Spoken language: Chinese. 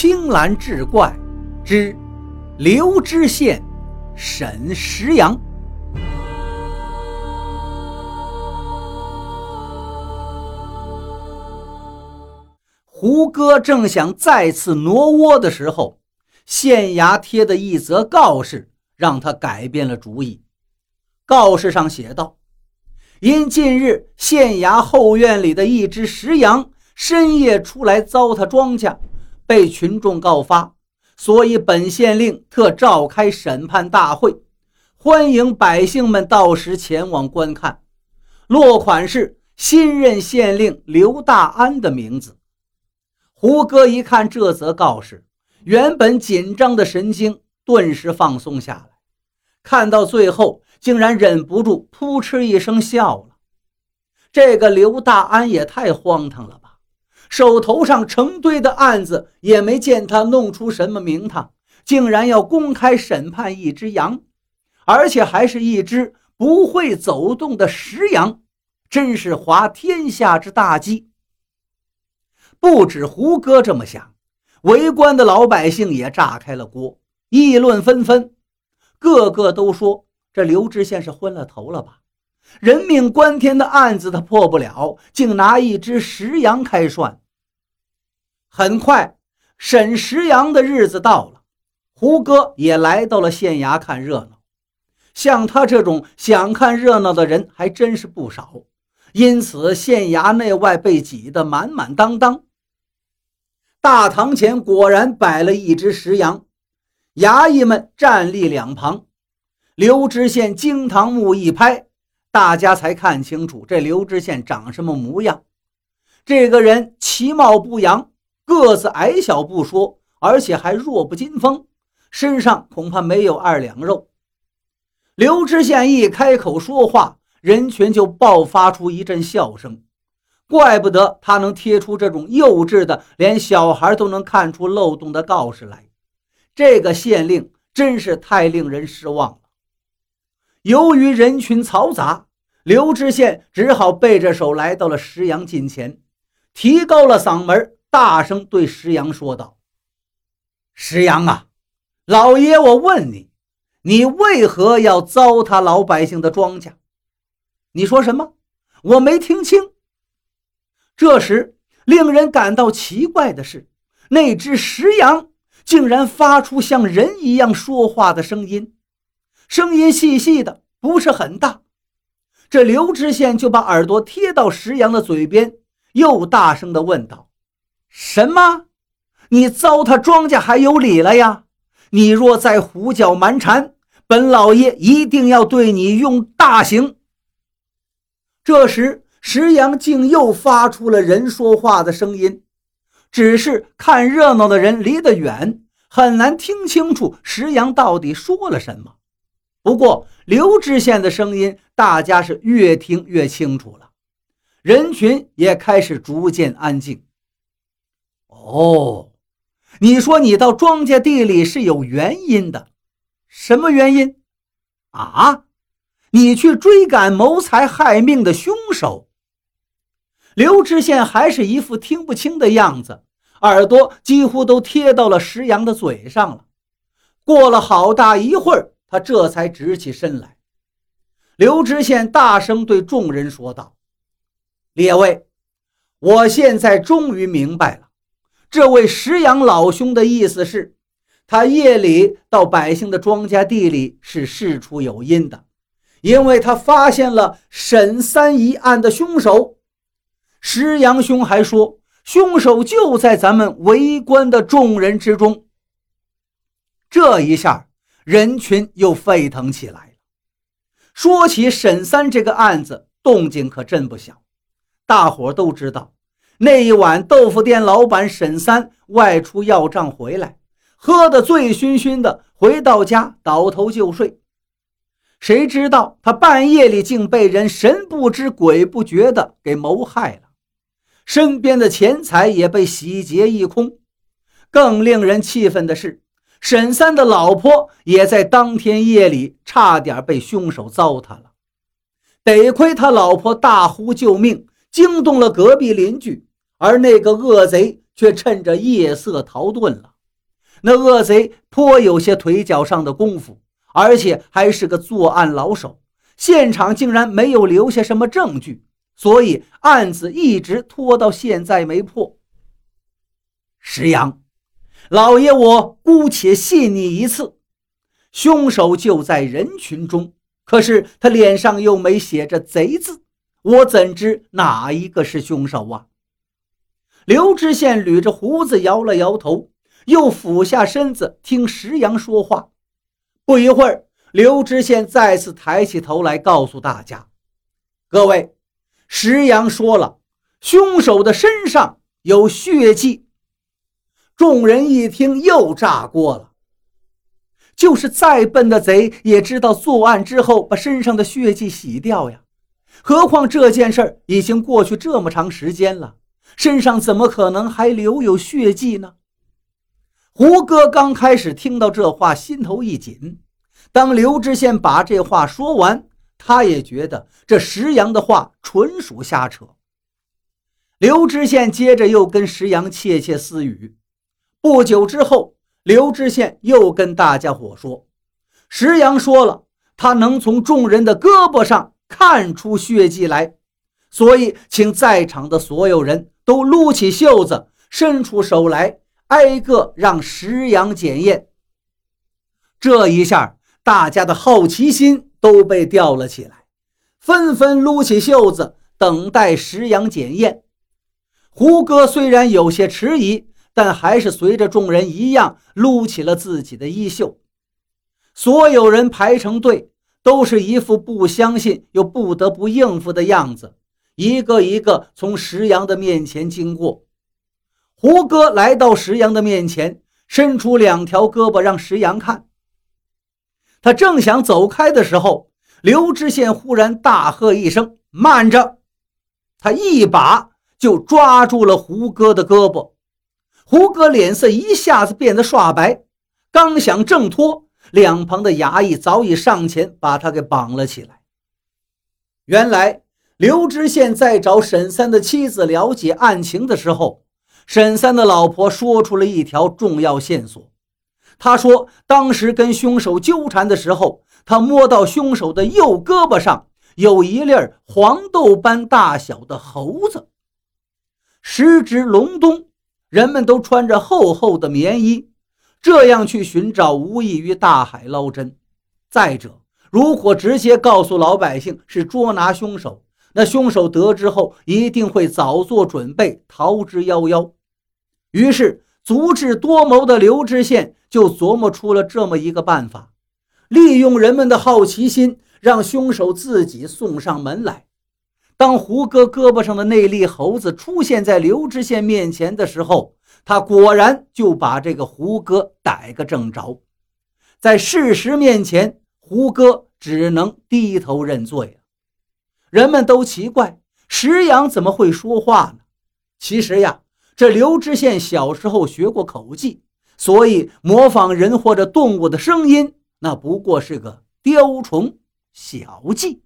青蓝志怪之刘知县沈石阳。胡歌正想再次挪窝的时候，县衙贴的一则告示让他改变了主意。告示上写道：“因近日县衙后院里的一只石羊深夜出来糟蹋庄稼。”被群众告发，所以本县令特召开审判大会，欢迎百姓们到时前往观看。落款是新任县令刘大安的名字。胡歌一看这则告示，原本紧张的神经顿时放松下来，看到最后竟然忍不住扑哧一声笑了。这个刘大安也太荒唐了吧！手头上成堆的案子，也没见他弄出什么名堂，竟然要公开审判一只羊，而且还是一只不会走动的石羊，真是滑天下之大稽。不止胡歌这么想，围观的老百姓也炸开了锅，议论纷纷，个个都说这刘知县是昏了头了吧？人命关天的案子他破不了，竟拿一只石羊开涮。很快，沈石阳的日子到了，胡歌也来到了县衙看热闹。像他这种想看热闹的人还真是不少，因此县衙内外被挤得满满当当。大堂前果然摆了一只石羊，衙役们站立两旁。刘知县惊堂木一拍。大家才看清楚这刘知县长什么模样。这个人其貌不扬，个子矮小不说，而且还弱不禁风，身上恐怕没有二两肉。刘知县一开口说话，人群就爆发出一阵笑声。怪不得他能贴出这种幼稚的、连小孩都能看出漏洞的告示来。这个县令真是太令人失望了。由于人群嘈杂，刘知县只好背着手来到了石羊近前，提高了嗓门，大声对石羊说道：“石羊啊，老爷，我问你，你为何要糟蹋老百姓的庄稼？你说什么？我没听清。”这时，令人感到奇怪的是，那只石羊竟然发出像人一样说话的声音。声音细细的，不是很大。这刘知县就把耳朵贴到石羊的嘴边，又大声地问道：“什么？你糟蹋庄稼还有理了呀？你若再胡搅蛮缠，本老爷一定要对你用大刑。”这时，石羊竟又发出了人说话的声音，只是看热闹的人离得远，很难听清楚石羊到底说了什么。不过，刘知县的声音，大家是越听越清楚了，人群也开始逐渐安静。哦，你说你到庄稼地里是有原因的，什么原因？啊，你去追赶谋财害命的凶手。刘知县还是一副听不清的样子，耳朵几乎都贴到了石羊的嘴上了。过了好大一会儿。他这才直起身来。刘知县大声对众人说道：“列位，我现在终于明白了，这位石羊老兄的意思是，他夜里到百姓的庄稼地里是事出有因的，因为他发现了沈三一案的凶手。石羊兄还说，凶手就在咱们围观的众人之中。这一下。”人群又沸腾起来了。说起沈三这个案子，动静可真不小。大伙都知道，那一晚豆腐店老板沈三外出要账回来，喝得醉醺醺的，回到家倒头就睡。谁知道他半夜里竟被人神不知鬼不觉的给谋害了，身边的钱财也被洗劫一空。更令人气愤的是。沈三的老婆也在当天夜里差点被凶手糟蹋了，得亏他老婆大呼救命，惊动了隔壁邻居，而那个恶贼却趁着夜色逃遁了。那恶贼颇有些腿脚上的功夫，而且还是个作案老手。现场竟然没有留下什么证据，所以案子一直拖到现在没破。石阳，老爷，我姑且信你一次，凶手就在人群中，可是他脸上又没写着“贼”字，我怎知哪一个是凶手啊？刘知县捋着胡子摇了摇头，又俯下身子听石阳说话。不一会儿。刘知县再次抬起头来，告诉大家：“各位，石阳说了，凶手的身上有血迹。”众人一听，又炸锅了。就是再笨的贼，也知道作案之后把身上的血迹洗掉呀。何况这件事已经过去这么长时间了，身上怎么可能还留有血迹呢？胡歌刚开始听到这话，心头一紧。当刘知县把这话说完，他也觉得这石阳的话纯属瞎扯。刘知县接着又跟石阳窃窃私语。不久之后，刘知县又跟大家伙说：“石阳说了，他能从众人的胳膊上看出血迹来，所以请在场的所有人都撸起袖子，伸出手来，挨个让石阳检验。”这一下。大家的好奇心都被吊了起来，纷纷撸起袖子，等待石阳检验。胡歌虽然有些迟疑，但还是随着众人一样撸起了自己的衣袖。所有人排成队，都是一副不相信又不得不应付的样子，一个一个从石阳的面前经过。胡歌来到石阳的面前，伸出两条胳膊让石阳看。他正想走开的时候，刘知县忽然大喝一声：“慢着！”他一把就抓住了胡歌的胳膊。胡歌脸色一下子变得刷白，刚想挣脱，两旁的衙役早已上前把他给绑了起来。原来，刘知县在找沈三的妻子了解案情的时候，沈三的老婆说出了一条重要线索。他说，当时跟凶手纠缠的时候，他摸到凶手的右胳膊上有一粒黄豆般大小的猴子。时值隆冬，人们都穿着厚厚的棉衣，这样去寻找无异于大海捞针。再者，如果直接告诉老百姓是捉拿凶手，那凶手得知后一定会早做准备，逃之夭夭。于是。足智多谋的刘知县就琢磨出了这么一个办法，利用人们的好奇心，让凶手自己送上门来。当胡歌胳膊上的那粒猴子出现在刘知县面前的时候，他果然就把这个胡歌逮个正着。在事实面前，胡歌只能低头认罪。人们都奇怪石羊怎么会说话呢？其实呀。这刘知县小时候学过口技，所以模仿人或者动物的声音，那不过是个雕虫小技。